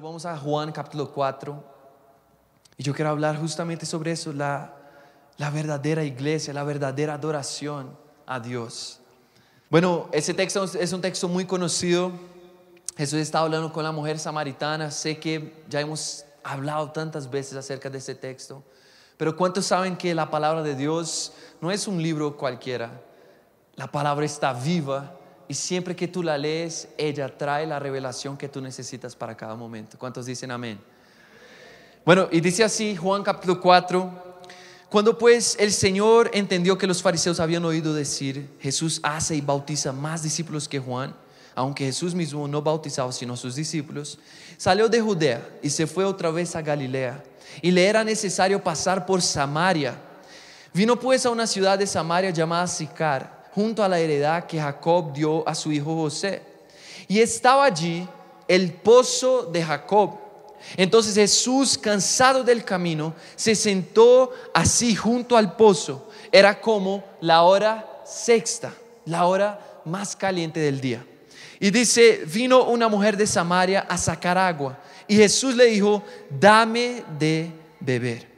Vamos a Juan capítulo 4. Y yo quiero hablar justamente sobre eso, la, la verdadera iglesia, la verdadera adoración a Dios. Bueno, ese texto es un texto muy conocido. Jesús está hablando con la mujer samaritana. Sé que ya hemos hablado tantas veces acerca de ese texto. Pero ¿cuántos saben que la palabra de Dios no es un libro cualquiera? La palabra está viva y siempre que tú la lees, ella trae la revelación que tú necesitas para cada momento. ¿Cuántos dicen amén? Bueno, y dice así Juan capítulo 4. Cuando pues el Señor entendió que los fariseos habían oído decir, Jesús hace y bautiza más discípulos que Juan, aunque Jesús mismo no bautizaba sino sus discípulos, salió de Judea y se fue otra vez a Galilea y le era necesario pasar por Samaria. Vino pues a una ciudad de Samaria llamada Sicar, junto a la heredad que Jacob dio a su hijo José. Y estaba allí el pozo de Jacob. Entonces Jesús, cansado del camino, se sentó así junto al pozo. Era como la hora sexta, la hora más caliente del día. Y dice, vino una mujer de Samaria a sacar agua. Y Jesús le dijo, dame de beber.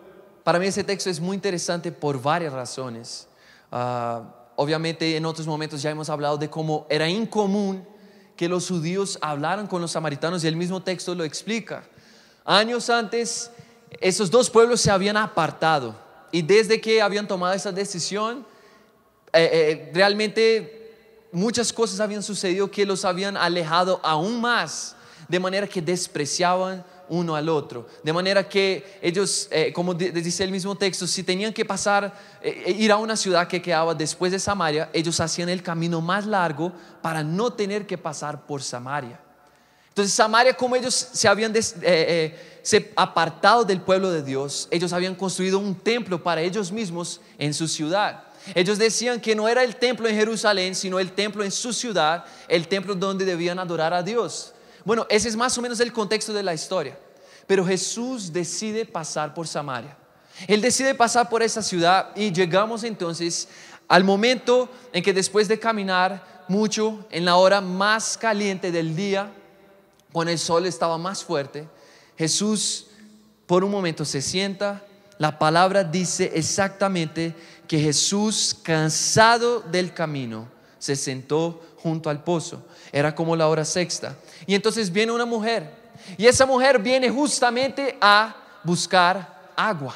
para mí ese texto es muy interesante por varias razones. Ah, obviamente en otros momentos ya hemos hablado de cómo era incomún que los judíos hablaran con los samaritanos y el mismo texto lo explica. Años antes, esos dos pueblos se habían apartado y desde que habían tomado esa decisión, eh, eh, realmente muchas cosas habían sucedido que los habían alejado aún más, de manera que despreciaban uno al otro. De manera que ellos, eh, como dice el mismo texto, si tenían que pasar, eh, eh, ir a una ciudad que quedaba después de Samaria, ellos hacían el camino más largo para no tener que pasar por Samaria. Entonces Samaria, como ellos se habían se apartado del pueblo de Dios, ellos habían construido un templo para ellos mismos en su ciudad. Ellos decían que no era el templo en Jerusalén, sino el templo en su ciudad, el templo donde debían adorar a Dios. Bueno, ese es más o menos el contexto de la historia. Pero Jesús decide pasar por Samaria. Él decide pasar por esa ciudad y llegamos entonces al momento en que después de caminar mucho, en la hora más caliente del día, cuando el sol estaba más fuerte, Jesús por un momento se sienta. La palabra dice exactamente que Jesús, cansado del camino, se sentó junto al pozo. Era como la hora sexta. Y entonces viene una mujer. Y esa mujer viene justamente a buscar agua.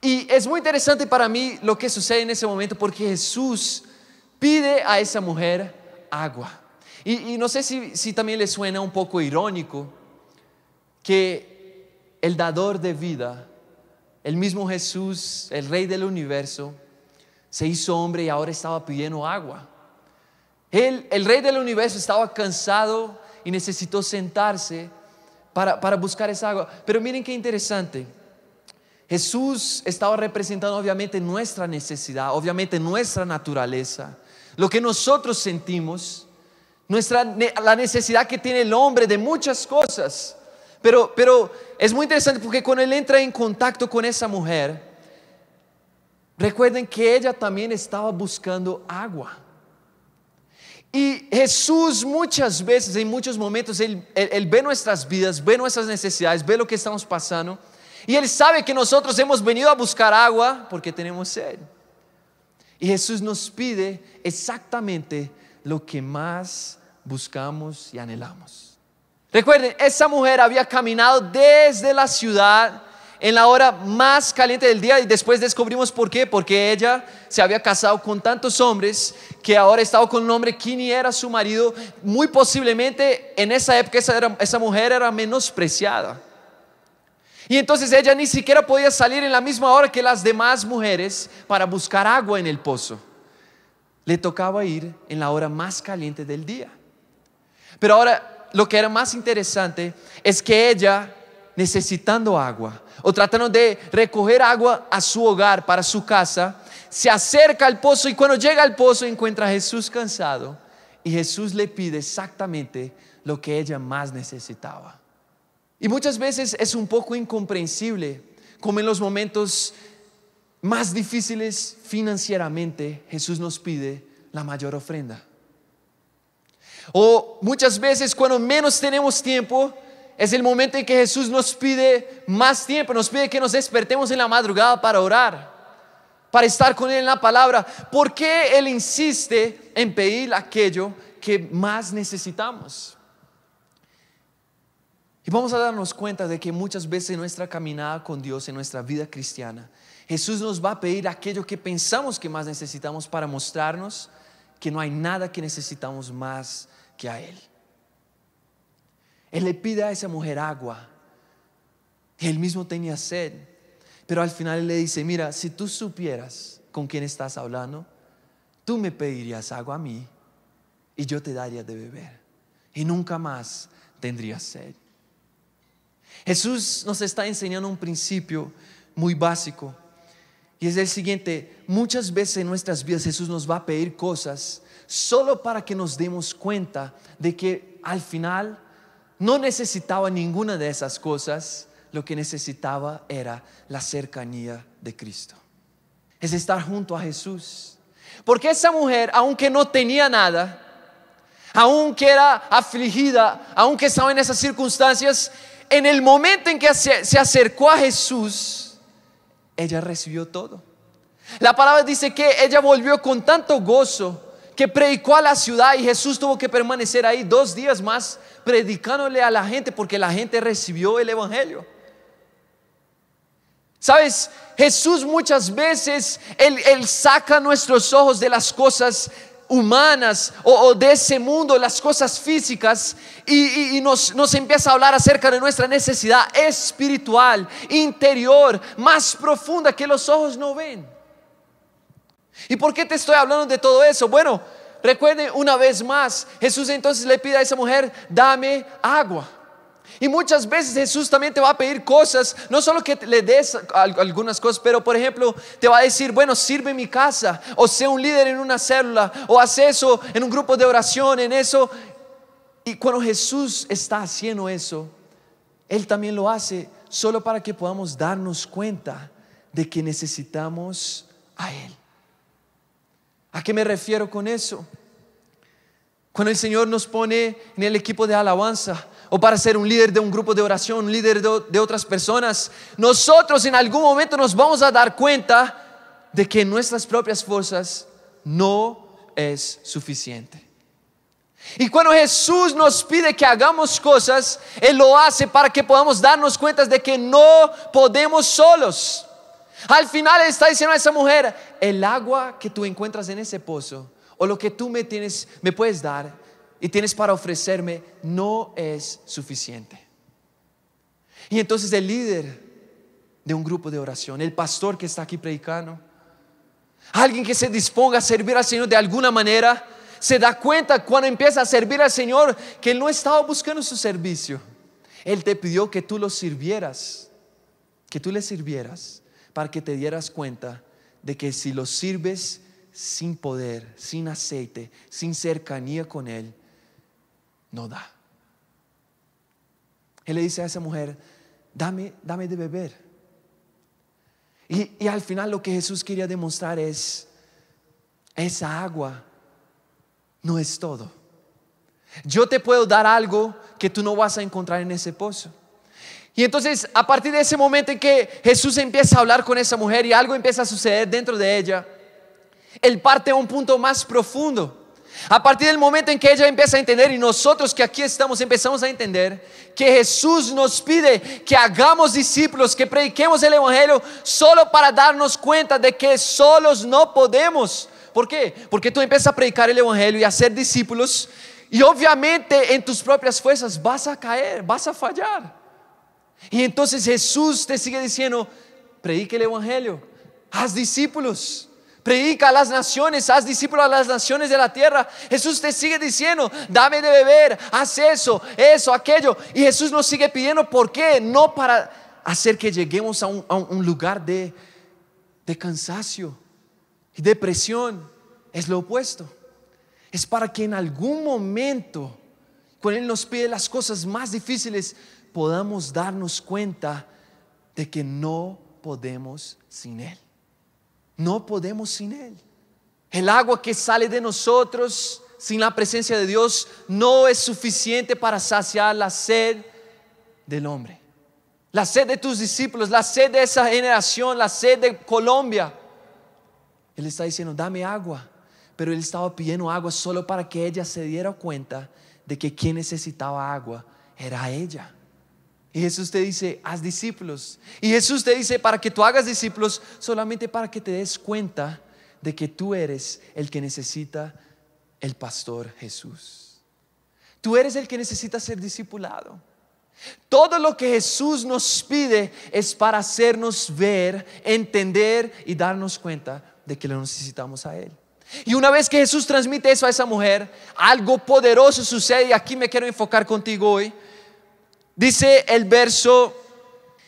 Y es muy interesante para mí lo que sucede en ese momento porque Jesús pide a esa mujer agua. Y, no sé si, si también le suena un poco irónico que el dador de vida, el mismo Jesús, el rey del universo, se hizo hombre y ahora estaba pidiendo agua. Él, el rey del universo, estaba cansado y necesitó sentarse para, para buscar esa agua. Pero miren qué interesante. Jesús estaba representando obviamente nuestra necesidad, obviamente nuestra naturaleza, lo que nosotros sentimos, nuestra, la necesidad que tiene el hombre de muchas cosas. Pero, pero es muy interesante porque cuando él entra en contacto con esa mujer, recuerden que ella también estaba buscando agua. Y Jesús muchas veces, en muchos momentos, él, ve nuestras vidas, ve nuestras necesidades, ve lo que estamos pasando. Y Él sabe que nosotros hemos venido a buscar agua porque tenemos sed. Y Jesús nos pide exactamente lo que más buscamos y anhelamos. Recuerden, esa mujer había caminado desde la ciudad en la hora más caliente del día y después descubrimos por qué, porque ella se había casado con tantos hombres que ahora estaba con un hombre que ni era su marido, muy posiblemente en esa época esa, esa mujer era menospreciada. Y entonces ella ni siquiera podía salir en la misma hora que las demás mujeres para buscar agua en el pozo. Le tocaba ir en la hora más caliente del día. Pero ahora lo que era más interesante es que ella necesitando agua o tratando de recoger agua a su hogar, para su casa, se acerca al pozo y cuando llega al pozo encuentra a Jesús cansado y Jesús le pide exactamente lo que ella más necesitaba. Y muchas veces es un poco incomprensible como en los momentos más difíciles financieramente Jesús nos pide la mayor ofrenda. O muchas veces cuando menos tenemos tiempo, es el momento en que Jesús nos pide más tiempo, nos pide que nos despertemos en la madrugada para orar, para estar con Él en la palabra. ¿Por qué Él insiste en pedir aquello que más necesitamos? Y vamos a darnos cuenta de que muchas veces en nuestra caminada con Dios, en nuestra vida cristiana, Jesús nos va a pedir aquello que pensamos que más necesitamos para mostrarnos que no hay nada que necesitamos más que a Él. Él le pide a esa mujer agua. Él mismo tenía sed. Pero al final él le dice, mira, si tú supieras con quién estás hablando, tú me pedirías agua a mí y yo te daría de beber. Y nunca más tendrías sed. Jesús nos está enseñando un principio muy básico. Y es el siguiente, muchas veces en nuestras vidas Jesús nos va a pedir cosas solo para que nos demos cuenta de que al final no necesitaba ninguna de esas cosas, lo que necesitaba era la cercanía de Cristo. Es estar junto a Jesús. Porque esa mujer, aunque no tenía nada, aunque era afligida, aunque estaba en esas circunstancias, en el momento en que se acercó a Jesús, ella recibió todo. La palabra dice que ella volvió con tanto gozo que predicó a la ciudad y Jesús tuvo que permanecer ahí dos días más predicándole a la gente porque la gente recibió el Evangelio. Sabes, Jesús muchas veces, Él, saca nuestros ojos de las cosas humanas o, de ese mundo, las cosas físicas, y, nos, nos, empieza a hablar acerca de nuestra necesidad espiritual, interior, más profunda que los ojos no ven. ¿Y por qué te estoy hablando de todo eso? Bueno, recuerden una vez más, Jesús entonces le pide a esa mujer, dame agua. Y muchas veces Jesús también te va a pedir cosas, no solo que le des algunas cosas, pero por ejemplo te va a decir, bueno, sirve mi casa, o sea un líder en una célula, o haz eso en un grupo de oración, en eso. Y cuando Jesús está haciendo eso, Él también lo hace solo para que podamos darnos cuenta de que necesitamos a Él. ¿A qué me refiero con eso? Cuando el Señor nos pone en el equipo de alabanza o para ser un líder de un grupo de oración, un líder de, otras personas, nosotros en algún momento nos vamos a dar cuenta de que nuestras propias fuerzas no es suficiente. Y cuando Jesús nos pide que hagamos cosas, Él lo hace para que podamos darnos cuenta de que no podemos solos. Al final está diciendo a esa mujer, el agua que tú encuentras en ese pozo o lo que tú me tienes, me puedes dar y tienes para ofrecerme no es suficiente. Y entonces el líder de un grupo de oración, el pastor que está aquí predicando, alguien que se disponga a servir al Señor de alguna manera, se da cuenta cuando empieza a servir al Señor que Él no estaba buscando su servicio. Él te pidió que tú lo sirvieras, que tú le sirvieras para que te dieras cuenta de que si lo sirves sin poder, sin aceite, sin cercanía con Él, no da. Él le dice a esa mujer, dame, dame de beber. Y, y al final lo que Jesús quería demostrar es, esa agua no es todo. Yo te puedo dar algo que tú no vas a encontrar en ese pozo. Y entonces, a partir de ese momento en que Jesús empieza a hablar con esa mujer y algo empieza a suceder dentro de ella, Él parte a un punto más profundo. A partir del momento en que ella empieza a entender y nosotros que aquí estamos empezamos a entender que Jesús nos pide que hagamos discípulos, que prediquemos el Evangelio solo para darnos cuenta de que solos no podemos. ¿Por qué? Porque tú empiezas a predicar el Evangelio y a ser discípulos y obviamente en tus propias fuerzas vas a caer, vas a fallar. Y entonces Jesús te sigue diciendo, predique el Evangelio, haz discípulos, Predica a las naciones, haz discípulos a las naciones de la tierra. Jesús te sigue diciendo, dame de beber, haz eso, eso, aquello. Y Jesús nos sigue pidiendo, ¿por qué? No para hacer que lleguemos a un, lugar de, de cansancio y depresión. Es lo opuesto. Es para que en algún momento, cuando Él nos pide las cosas más difíciles, podamos darnos cuenta de que no podemos sin Él. No podemos sin Él. El agua que sale de nosotros sin la presencia de Dios no es suficiente para saciar la sed del hombre. La sed de tus discípulos, la sed de esa generación, la sed de Colombia. Él está diciendo, dame agua. Pero él estaba pidiendo agua solo para que ella se diera cuenta de que quien necesitaba agua era ella. Y Jesús te dice, haz discípulos. Y Jesús te dice, para que tú hagas discípulos, solamente para que te des cuenta de que tú eres el que necesita el pastor Jesús. Tú eres el que necesita ser discipulado. Todo lo que Jesús nos pide es para hacernos ver, entender y darnos cuenta de que lo necesitamos a Él. Y una vez que Jesús transmite eso a esa mujer, algo poderoso sucede y aquí me quiero enfocar contigo hoy. Dice el verso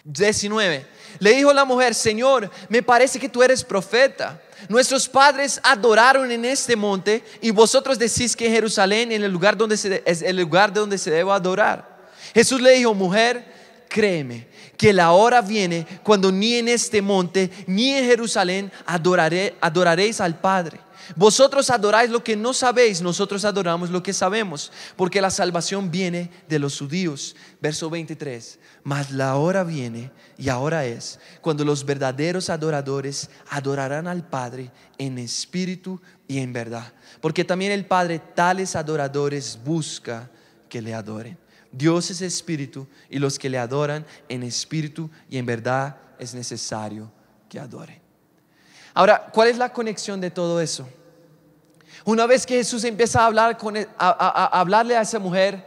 19. Le dijo la mujer, Señor, me parece que tú eres profeta. Nuestros padres adoraron en este monte y vosotros decís que en Jerusalén en el lugar donde es el lugar donde se debe adorar. Jesús le dijo, mujer, créeme que la hora viene cuando ni en este monte ni en Jerusalén adoraré, adoraréis al Padre. Vosotros adoráis lo que no sabéis, nosotros adoramos lo que sabemos, porque la salvación viene de los judíos. Verso 23. Mas la hora viene y ahora es cuando los verdaderos adoradores adorarán al Padre en espíritu y en verdad. Porque también el Padre tales adoradores busca que le adoren. Dios es espíritu y los que le adoran en espíritu y en verdad es necesario que adoren. Ahora, ¿cuál es la conexión de todo eso? Una vez que Jesús empieza a, hablar con, e, a, hablarle a esa mujer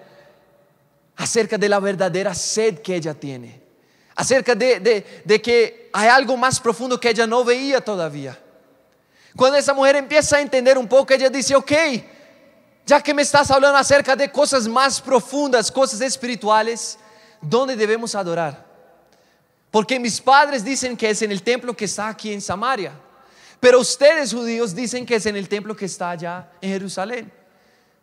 acerca de la verdadera sed que ella tiene, acerca de, de que hay algo más profundo que ella no veía todavía. Cuando esa mujer empieza a entender un poco, ella dice, ok, ya que me estás hablando acerca de cosas más profundas, cosas espirituales, ¿dónde debemos adorar? Porque mis padres dicen que es en el templo que está aquí en Samaria. Pero ustedes judíos dicen que es en el templo que está allá en Jerusalén.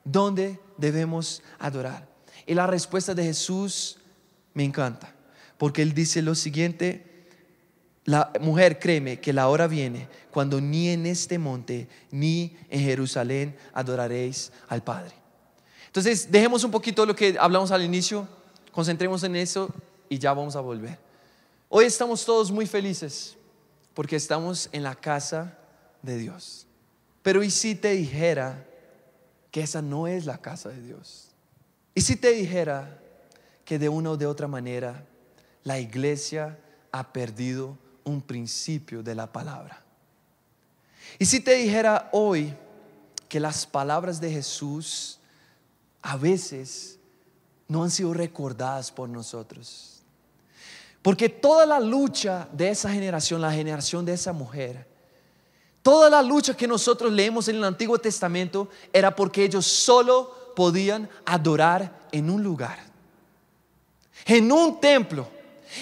¿Dónde debemos adorar? Y la respuesta de Jesús me encanta, porque él dice lo siguiente, la mujer, créeme que la hora viene cuando ni en este monte ni en Jerusalén adoraréis al Padre. Entonces, dejemos un poquito lo que hablamos al inicio, concentremos en eso y ya vamos a volver. Hoy estamos todos muy felices porque estamos en la casa de Dios. Pero ¿y si te dijera que esa no es la casa de Dios? ¿Y si te dijera que de una o de otra manera la iglesia ha perdido un principio de la palabra? ¿Y si te dijera hoy que las palabras de Jesús a veces no han sido recordadas por nosotros? Porque toda la lucha de esa generación, la generación de esa mujer, toda la lucha que nosotros leemos en el Antiguo Testamento era porque ellos solo podían adorar en un lugar, en un templo.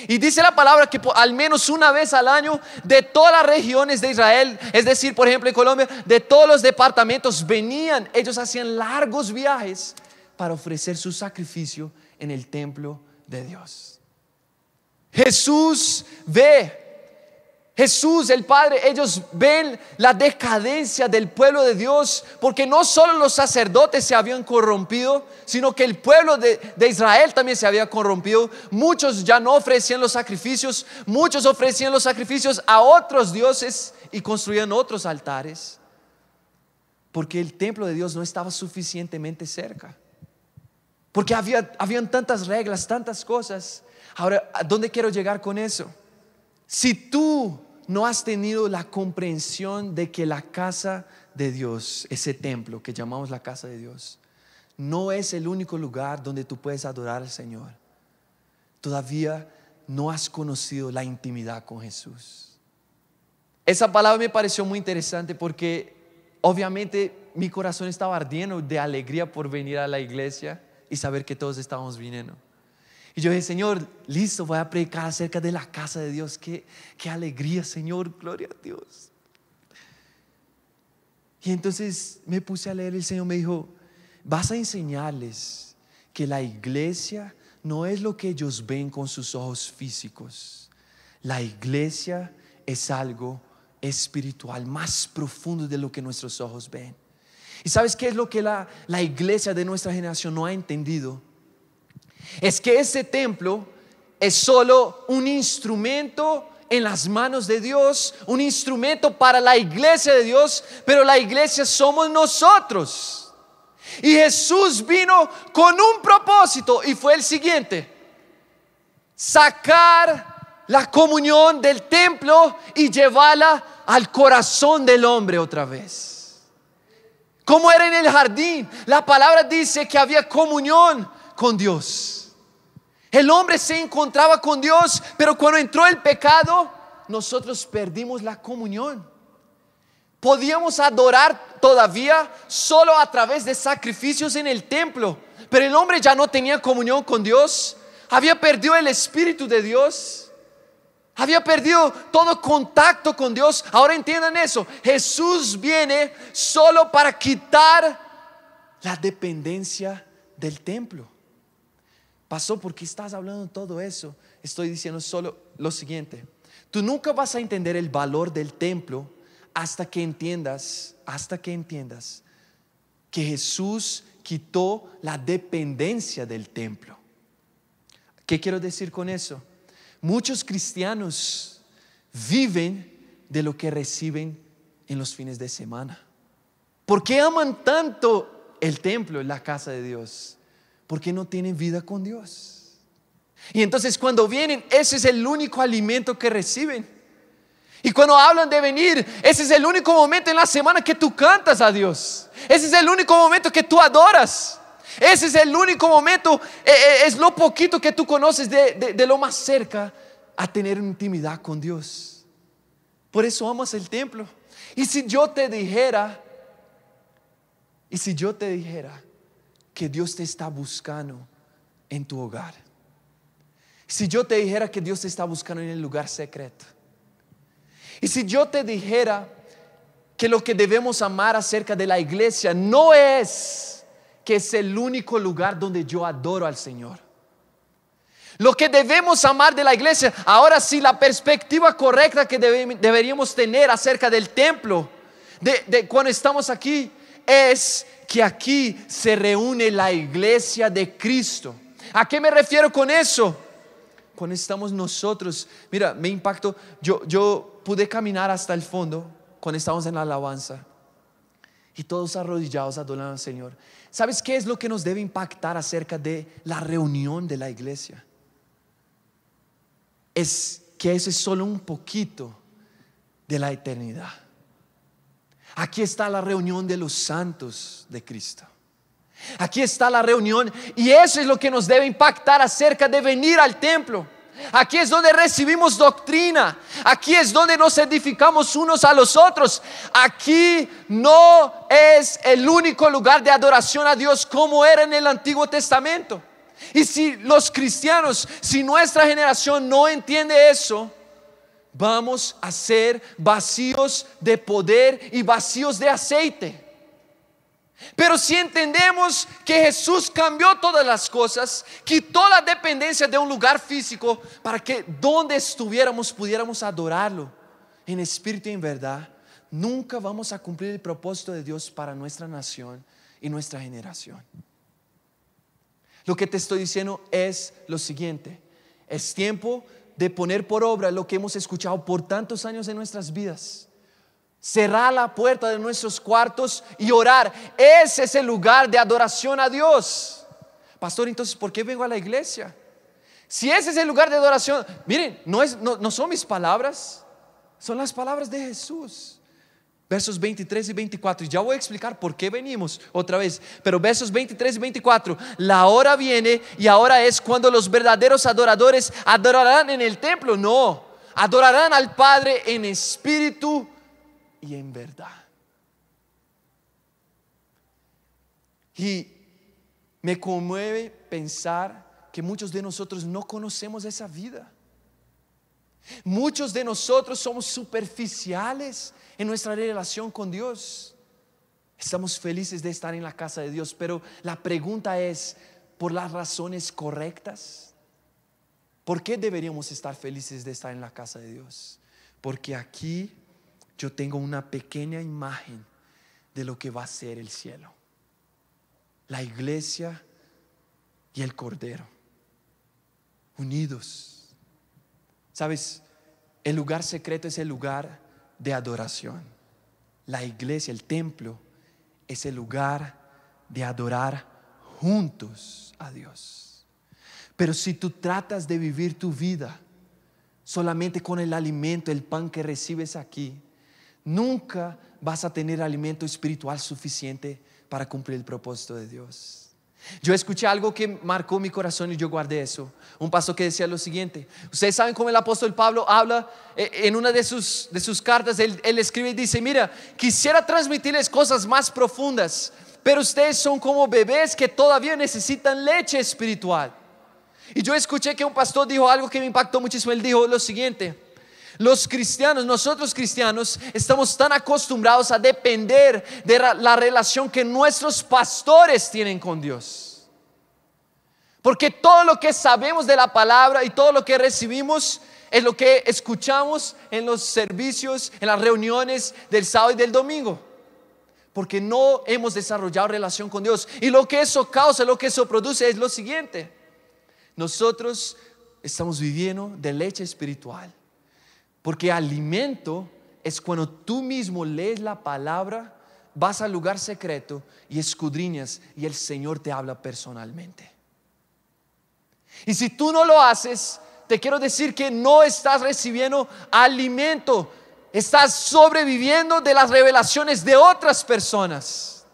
Y dice la palabra que al menos una vez al año de todas las regiones de Israel, es decir, por ejemplo en Colombia, de todos los departamentos venían, ellos hacían largos viajes para ofrecer su sacrificio en el templo de Dios. Jesús ve, Jesús, el Padre, ellos ven la decadencia del pueblo de Dios, porque no solo los sacerdotes se habían corrompido, sino que el pueblo de, Israel también se había corrompido. Muchos ya no ofrecían los sacrificios, muchos ofrecían los sacrificios a otros dioses y construían otros altares, porque el templo de Dios no estaba suficientemente cerca, porque había, habían tantas reglas, tantas cosas Ahora, ¿a dónde quiero llegar con eso? Si tú no has tenido la comprensión de que la casa de Dios, ese templo que llamamos la casa de Dios, no es el único lugar donde tú puedes adorar al Señor, todavía no has conocido la intimidad con Jesús. Esa palabra me pareció muy interesante porque obviamente mi corazón estaba ardiendo de alegría por venir a la iglesia y saber que todos estábamos viniendo. Y yo dije, Señor, listo, voy a predicar acerca de la casa de Dios. Qué, qué alegría, Señor, gloria a Dios. Y entonces me puse a leer, el Señor me dijo, vas a enseñarles que la iglesia no es lo que ellos ven con sus ojos físicos. La iglesia es algo espiritual, más profundo de lo que nuestros ojos ven. ¿Y sabes qué es lo que la, la iglesia de nuestra generación no ha entendido? Es que ese templo es solo un instrumento en las manos de Dios, un instrumento para la iglesia de Dios, pero la iglesia somos nosotros. Y Jesús vino con un propósito y fue el siguiente, sacar la comunión del templo y llevarla al corazón del hombre otra vez. Como era en el jardín, la palabra dice que había comunión con Dios. El hombre se encontraba con Dios, pero cuando entró el pecado, nosotros perdimos la comunión. Podíamos adorar todavía solo a través de sacrificios en el templo, pero el hombre ya no tenía comunión con Dios, había perdido el Espíritu de Dios, había perdido todo contacto con Dios. Ahora entiendan eso, Jesús viene solo para quitar la dependencia del templo pasó, ¿por qué estás hablando todo eso? Estoy diciendo solo lo siguiente. Tú nunca vas a entender el valor del templo hasta que entiendas, hasta que entiendas que Jesús quitó la dependencia del templo. ¿Qué quiero decir con eso? Muchos cristianos viven de lo que reciben en los fines de semana. ¿Por qué aman tanto el templo, la casa de Dios? Porque no tienen vida con Dios. Y entonces cuando vienen, ese es el único alimento que reciben. Y cuando hablan de venir, ese es el único momento en la semana que tú cantas a Dios. Ese es el único momento que tú adoras. Ese es el único momento, eh, eh, es lo poquito que tú conoces de, de lo más cerca a tener intimidad con Dios. Por eso amas el templo. Y si yo te dijera, y si yo te dijera que Dios te está buscando en tu hogar. Si yo te dijera que Dios te está buscando en el lugar secreto. Y si yo te dijera que lo que debemos amar acerca de la iglesia no es que es el único lugar donde yo adoro al Señor. Lo que debemos amar de la iglesia, ahora sí, la perspectiva correcta que deberíamos tener acerca del templo, de, de cuando estamos aquí, es que aquí se reúne la iglesia de Cristo. ¿A qué me refiero con eso? Cuando estamos nosotros, mira, me impactó, yo, yo pude caminar hasta el fondo cuando estamos en la alabanza y todos arrodillados adorando al Señor. ¿Sabes qué es lo que nos debe impactar acerca de la reunión de la iglesia? Es que ese es solo un poquito de la eternidad. Aquí está la reunión de los santos de Cristo. Aquí está la reunión y eso es lo que nos debe impactar acerca de venir al templo. Aquí es donde recibimos doctrina. Aquí es donde nos edificamos unos a los otros. Aquí no es el único lugar de adoración a Dios como era en el Antiguo Testamento. Y si los cristianos, si nuestra generación no entiende eso, vamos a ser vacíos de poder y vacíos de aceite. Pero si entendemos que Jesús cambió todas las cosas, quitó la dependencia de un lugar físico para que donde estuviéramos pudiéramos adorarlo en espíritu y en verdad, nunca vamos a cumplir el propósito de Dios para nuestra nación y nuestra generación. Lo que te estoy diciendo es lo siguiente, es tiempo de poner por obra lo que hemos escuchado por tantos años en nuestras vidas. Cerrar la puerta de nuestros cuartos y orar. Ese es el lugar de adoración a Dios. Pastor, entonces, ¿por qué vengo a la iglesia? Si ese es el lugar de adoración, miren, no, es, no, no son mis palabras, son las palabras de Jesús versos 23 y 24. Y ya voy a explicar por qué venimos otra vez. Pero versos 23 y 24. La hora viene y ahora es cuando los verdaderos adoradores adorarán en el templo. No. adorarán al Padre en espíritu y en verdad. Y me conmueve pensar que muchos de nosotros no conocemos esa vida. Muchos de nosotros somos superficiales en nuestra relación con Dios. Estamos felices de estar en la casa de Dios, pero la pregunta es, ¿por las razones correctas? ¿Por qué deberíamos estar felices de estar en la casa de Dios? Porque aquí yo tengo una pequeña imagen de lo que va a ser el cielo. La iglesia y el Cordero, unidos. Sabes, el lugar secreto es el lugar de adoración. La iglesia, el templo, es el lugar de adorar juntos a Dios. Pero si tú tratas de vivir tu vida solamente con el alimento, el pan que recibes aquí, nunca vas a tener alimento espiritual suficiente para cumplir el propósito de Dios. Yo escuché algo que marcó mi corazón y yo guardé eso. Un paso que decía lo siguiente. Ustedes saben cómo el apóstol Pablo habla eh, en una de sus, de sus cartas. Él, él escribe y dice, mira, quisiera transmitirles cosas más profundas, pero ustedes son como bebés que todavía necesitan leche espiritual. Y yo escuché que un pastor dijo algo que me impactó muchísimo. Él dijo lo siguiente. Los cristianos, nosotros cristianos, estamos tan acostumbrados a depender de la relación que nuestros pastores tienen con Dios. Porque todo lo que sabemos de la palabra y todo lo que recibimos es lo que escuchamos en los servicios, en las reuniones del sábado y del domingo. Porque no hemos desarrollado relación con Dios. Y lo que eso causa, lo que eso produce es lo siguiente. Nosotros estamos viviendo de leche espiritual porque alimento es cuando tú mismo lees la palabra, vas al lugar secreto y escudriñas y el Señor te habla personalmente. Y si tú no lo haces, te quiero decir que no estás recibiendo alimento, estás sobreviviendo de las revelaciones de otras personas.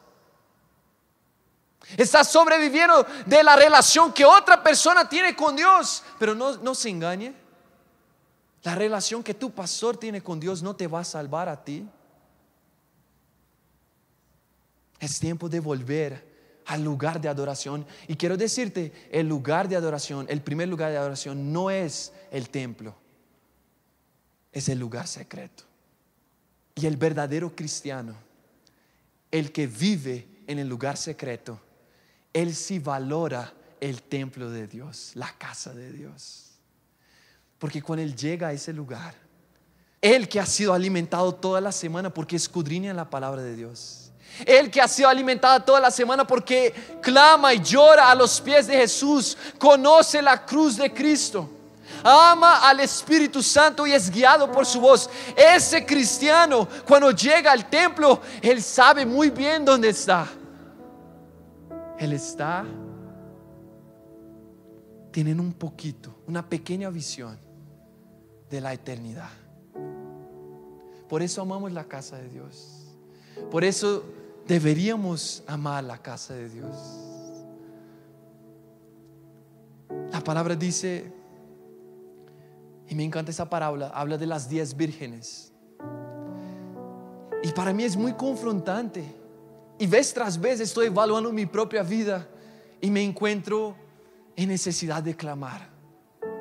Estás sobreviviendo de la relación que otra persona tiene con Dios, pero no, no se engañe. La relación que tu pastor tiene con Dios no te va a salvar a ti. Es tiempo de volver al lugar de adoración. Y quiero decirte, el lugar de adoración, el primer lugar de adoración no es el templo, es el lugar secreto. Y el verdadero cristiano, el que vive en el lugar secreto, él sí valora el templo de Dios, la casa de Dios. Porque cuando Él llega a ese lugar, Él que ha sido alimentado toda la semana porque escudriña la palabra de Dios. Él que ha sido alimentado toda la semana porque clama y llora a los pies de Jesús, conoce la cruz de Cristo, ama al Espíritu Santo y es guiado por su voz. Ese cristiano, cuando llega al templo, él sabe muy bien dónde está. Él está, tienen un poquito, una pequeña visión de la eternidad. Por eso amamos la casa de Dios. Por eso deberíamos amar la casa de Dios. La palabra dice, y me encanta esa parábola, habla de las diez vírgenes. Y para mí es muy confrontante. Y vez tras vez estoy evaluando mi propia vida y me encuentro en necesidad de clamar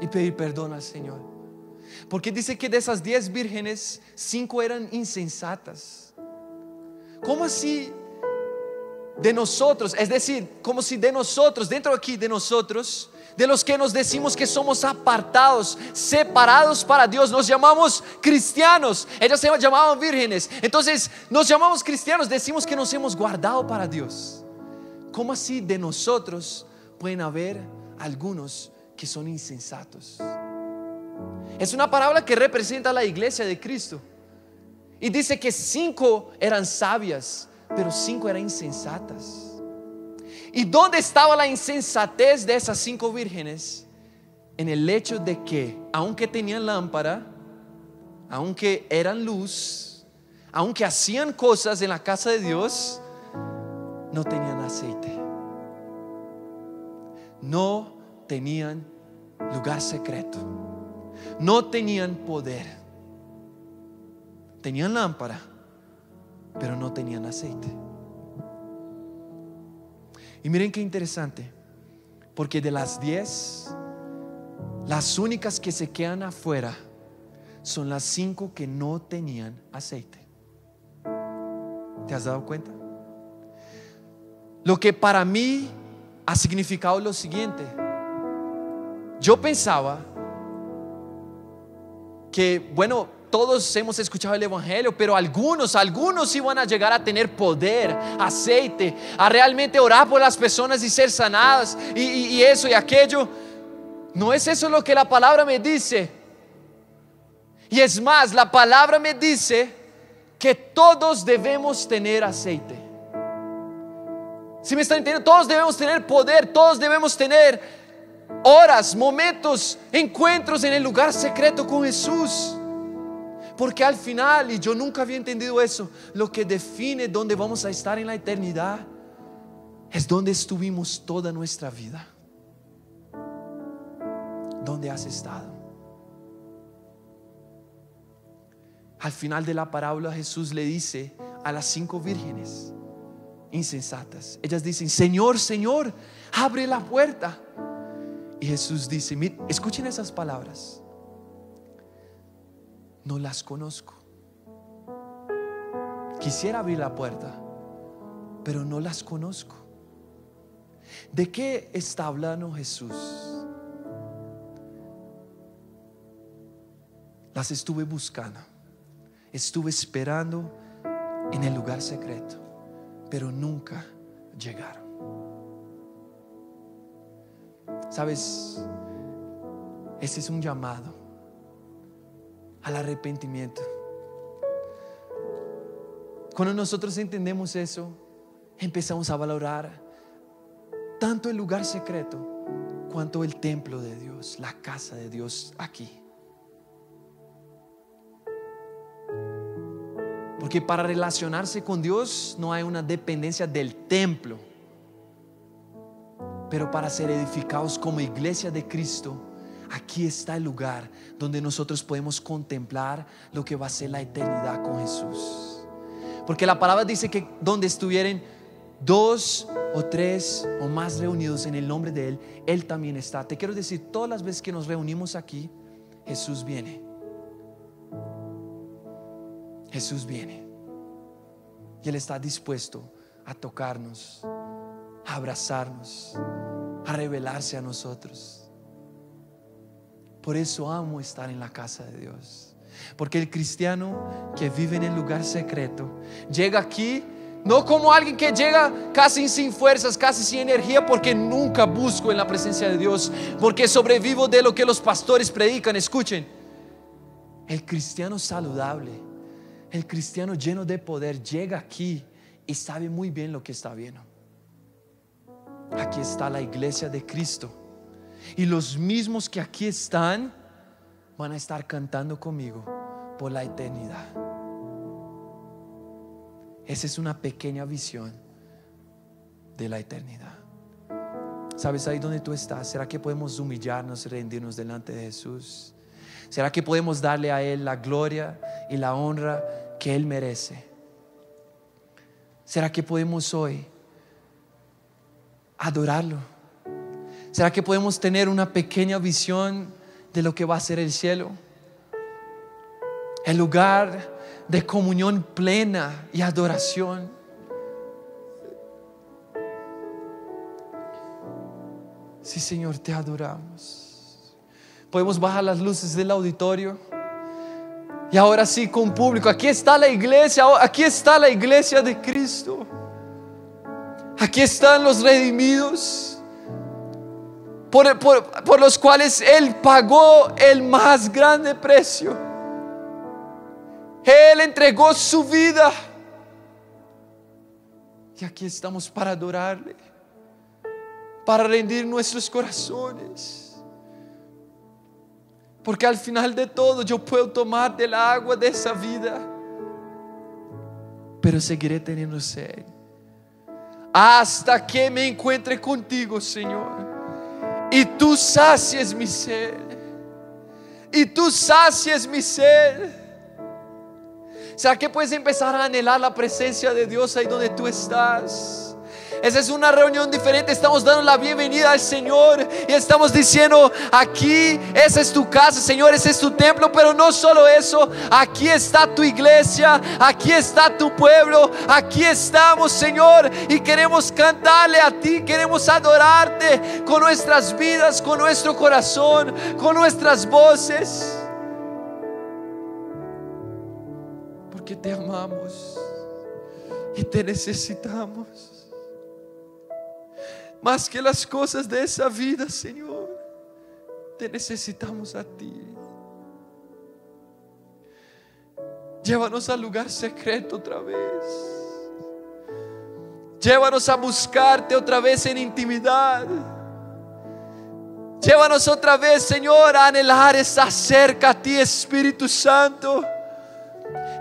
y pedir perdón al Señor. Porque dice que de esas diez vírgenes, cinco eran insensatas. ¿Cómo así de nosotros? Es decir, como si de nosotros, dentro aquí de nosotros, de los que nos decimos que somos apartados, separados para Dios, nos llamamos cristianos. Ellas se llamaban vírgenes. Entonces, nos llamamos cristianos, decimos que nos hemos guardado para Dios. ¿Cómo así de nosotros pueden haber algunos que son insensatos? Es una parábola que representa a la iglesia de Cristo. Y dice que cinco eran sabias, pero cinco eran insensatas. ¿Y dónde estaba la insensatez de esas cinco vírgenes? En el hecho de que, aunque tenían lámpara, aunque eran luz, aunque hacían cosas en la casa de Dios, no tenían aceite. No tenían lugar secreto no tenían poder. Tenían lámpara, pero no tenían aceite. Y miren qué interesante, porque de las diez, las únicas que se quedan afuera son las cinco que no tenían aceite. ¿Te has dado cuenta? Lo que para mí ha significado lo siguiente. Yo pensaba que, bueno, todos hemos escuchado el Evangelio, pero algunos, algunos iban a llegar a tener poder, aceite, a realmente orar por las personas y ser sanadas y, y eso y aquello. No es eso lo que la palabra me dice. Y es más, la palabra me dice que todos debemos tener aceite. Si me están entendiendo, todos debemos tener poder, todos debemos tener horas, momentos, encuentros en el lugar secreto con Jesús. Porque al final, y yo nunca había entendido eso, lo que define dónde vamos a estar en la eternidad es donde estuvimos toda nuestra vida. ¿Dónde has estado? Al final de la parábola Jesús le dice a las cinco vírgenes insensatas, ellas dicen, Señor, Señor, abre la puerta. Y Jesús dice, escuchen esas palabras, no las conozco. Quisiera abrir la puerta, pero no las conozco. ¿De qué está hablando Jesús? Las estuve buscando estuve esperando en el lugar secreto, pero nunca llegaron. Sabes, ese es un llamado al arrepentimiento. Cuando nosotros entendemos eso, empezamos a valorar tanto el lugar secreto cuanto el templo de Dios, la casa de Dios aquí. Porque para relacionarse con Dios no hay una dependencia del templo. Pero para ser edificados como iglesia de Cristo, aquí está el lugar donde nosotros podemos contemplar lo que va a ser la eternidad con Jesús. Porque la palabra dice que donde estuvieran dos o tres o más reunidos en el nombre de Él, Él también está. Te quiero decir, todas las veces que nos reunimos aquí, Jesús viene. Jesús viene. Y Él está dispuesto a tocarnos, a abrazarnos, a revelarse a nosotros. Por eso amo estar en la casa de Dios. Porque el cristiano que vive en el lugar secreto llega aquí no como alguien que llega casi sin fuerzas, casi sin energía, porque nunca busco en la presencia de Dios, porque sobrevivo de lo que los pastores predican. Escuchen, el cristiano saludable el cristiano lleno de poder llega aquí y sabe muy bien lo que está viendo. Aquí está la iglesia de Cristo. Y los mismos que aquí están van a estar cantando conmigo por la eternidad. Esa es una pequeña visión de la eternidad. ¿Sabes ahí donde tú estás? ¿Será que podemos humillarnos y rendirnos delante de Jesús? ¿Será que podemos darle a Él la gloria y la honra que Él merece? ¿Será que podemos hoy adorarlo? ¿Será que podemos tener una pequeña visión de lo que va a ser el cielo? El lugar de comunión plena y adoración. Sí, Señor, te adoramos. Podemos bajar las luces del auditorio. Y ahora sí, con público, aquí está la iglesia, aquí está la iglesia de Cristo. Aquí están los redimidos, por, por, los cuales Él pagó el más grande precio. Él entregó su vida. Y aquí estamos para adorarle, para rendir nuestros corazones. Porque al final de todo yo puedo tomar del agua de esa vida. Pero seguiré teniendo sed. Hasta que me encuentre contigo, Señor. Y tú sacies mi sed. y tú sacies mi sed. ¿Será que puedes empezar a anhelar la presencia de Dios ahí donde tú estás? Esa es una reunión diferente. Estamos dando la bienvenida al Señor y estamos diciendo, aquí, esa es tu casa, Señor, ese es tu templo. Pero no solo eso, aquí está tu iglesia, aquí está tu pueblo, aquí estamos, Señor, y queremos cantarle a ti, queremos adorarte con nuestras vidas, con nuestro corazón, con nuestras voces. Porque te amamos y te necesitamos más que las cosas de esa vida, Señor. Te necesitamos a ti. Llévanos al lugar secreto otra vez. Llévanos a buscarte otra vez en intimidad. Llévanos otra vez, Señor, a anhelar estar cerca a ti, Espíritu Santo.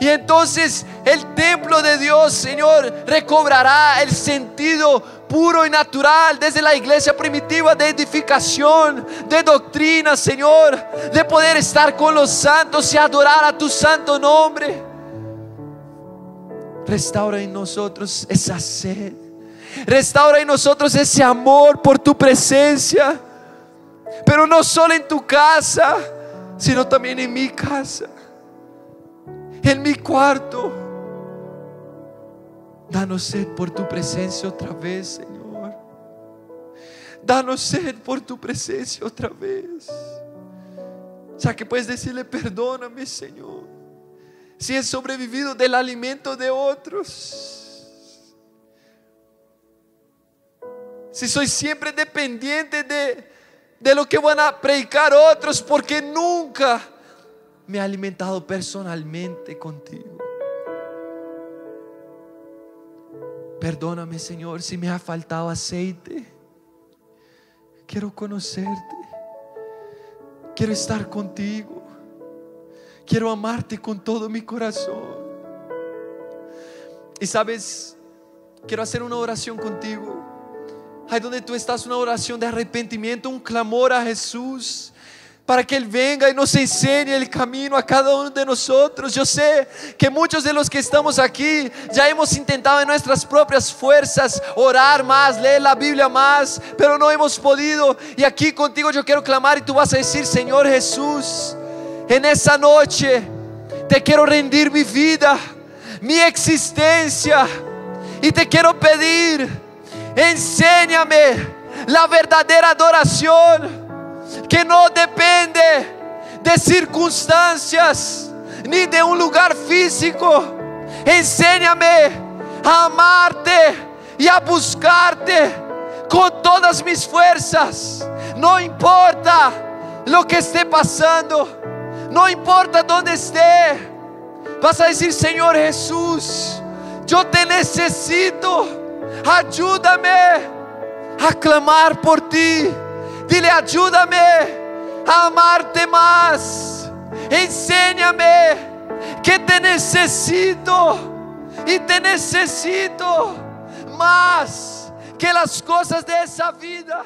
Y entonces el templo de Dios, Señor, recobrará el sentido puro y natural desde la iglesia primitiva de edificación, de doctrina, Señor, de poder estar con los santos y adorar a tu santo nombre. Restaura en nosotros esa sed. Restaura en nosotros ese amor por tu presencia. Pero no solo en tu casa, sino también en mi casa en mi cuarto. Danos sed por tu presencia otra vez, Señor. Danos sed por tu presencia otra vez. O sea que puedes decirle, perdóname, Señor, si he sobrevivido del alimento de otros. Si soy siempre dependiente de, de lo que van a predicar otros, porque nunca me ha alimentado personalmente contigo. Perdóname, Señor, si me ha faltado aceite. Quiero conocerte. Quiero estar contigo. Quiero amarte con todo mi corazón. Y sabes, quiero hacer una oración contigo. Ahí donde tú estás, una oración de arrepentimiento, un clamor a Jesús para que Él venga y nos enseñe el camino a cada uno de nosotros. Yo sé que muchos de los que estamos aquí ya hemos intentado en nuestras propias fuerzas orar más, leer la Biblia más, pero no hemos podido. Y aquí contigo yo quiero clamar y tú vas a decir, Señor Jesús, en esa noche te quiero rendir mi vida, mi existencia, y te quiero pedir, enséñame la verdadera adoración que no depende de circunstancias ni de un lugar físico. Enséñame a amarte y a buscarte con todas mis fuerzas. No importa lo que esté pasando, no importa dónde esté. Vas a decir, Señor Jesús, yo te necesito. Ayúdame a clamar por ti. Dile, ayúdame a amarte más. Enséñame que te necesito y te necesito más que las cosas de esa vida.